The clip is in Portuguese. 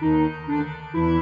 Música